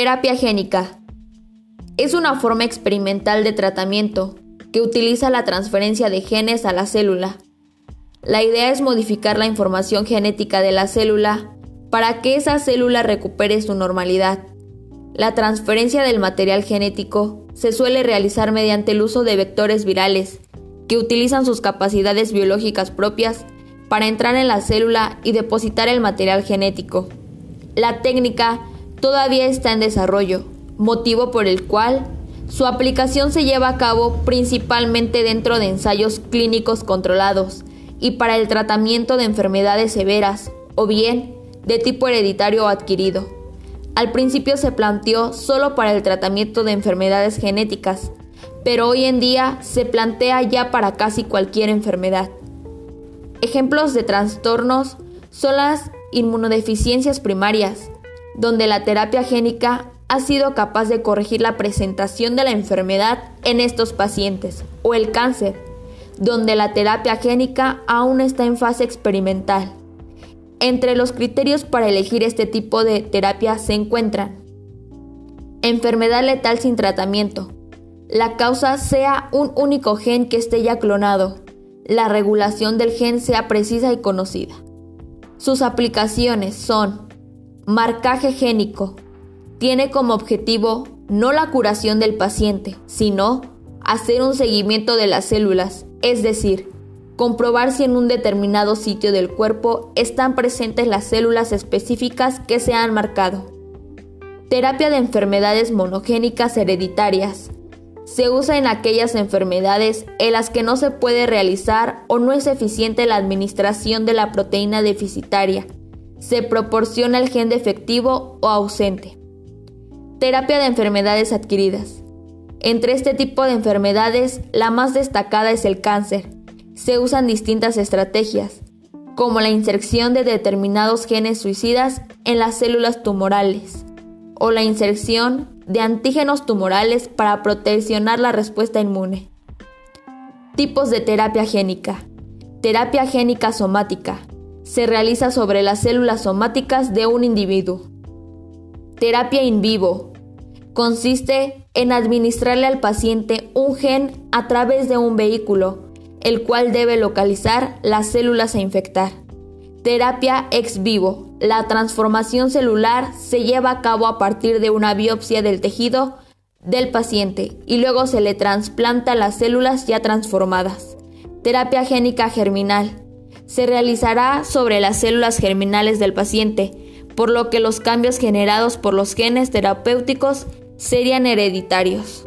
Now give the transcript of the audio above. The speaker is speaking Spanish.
Terapia génica. Es una forma experimental de tratamiento que utiliza la transferencia de genes a la célula. La idea es modificar la información genética de la célula para que esa célula recupere su normalidad. La transferencia del material genético se suele realizar mediante el uso de vectores virales, que utilizan sus capacidades biológicas propias para entrar en la célula y depositar el material genético. La técnica todavía está en desarrollo, motivo por el cual su aplicación se lleva a cabo principalmente dentro de ensayos clínicos controlados y para el tratamiento de enfermedades severas o bien de tipo hereditario o adquirido. Al principio se planteó solo para el tratamiento de enfermedades genéticas, pero hoy en día se plantea ya para casi cualquier enfermedad. Ejemplos de trastornos son las inmunodeficiencias primarias, donde la terapia génica ha sido capaz de corregir la presentación de la enfermedad en estos pacientes, o el cáncer, donde la terapia génica aún está en fase experimental. Entre los criterios para elegir este tipo de terapia se encuentran enfermedad letal sin tratamiento, la causa sea un único gen que esté ya clonado, la regulación del gen sea precisa y conocida. Sus aplicaciones son marcaje génico, tiene como objetivo no la curación del paciente, sino hacer un seguimiento de las células, es decir, comprobar si en un determinado sitio del cuerpo están presentes las células específicas que se han marcado. Terapia de enfermedades monogénicas hereditarias. Se usa en aquellas enfermedades en las que no se puede realizar o no es eficiente la administración de la proteína deficitaria. Se proporciona el gen defectivo o ausente. Terapia de enfermedades adquiridas. Entre este tipo de enfermedades, la más destacada es el cáncer se usan distintas estrategias, como la inserción de determinados genes suicidas en las células tumorales o la inserción de antígenos tumorales para proteccionar la respuesta inmune. Tipos de terapia génica. Terapia génica somática. Se realiza sobre las células somáticas de un individuo. Terapia in vivo. Consiste en administrarle al paciente un gen a través de un vehículo el cual debe localizar las células a infectar. Terapia ex vivo. La transformación celular se lleva a cabo a partir de una biopsia del tejido del paciente y luego se le trasplanta las células ya transformadas. Terapia génica germinal. Se realizará sobre las células germinales del paciente, por lo que los cambios generados por los genes terapéuticos serían hereditarios.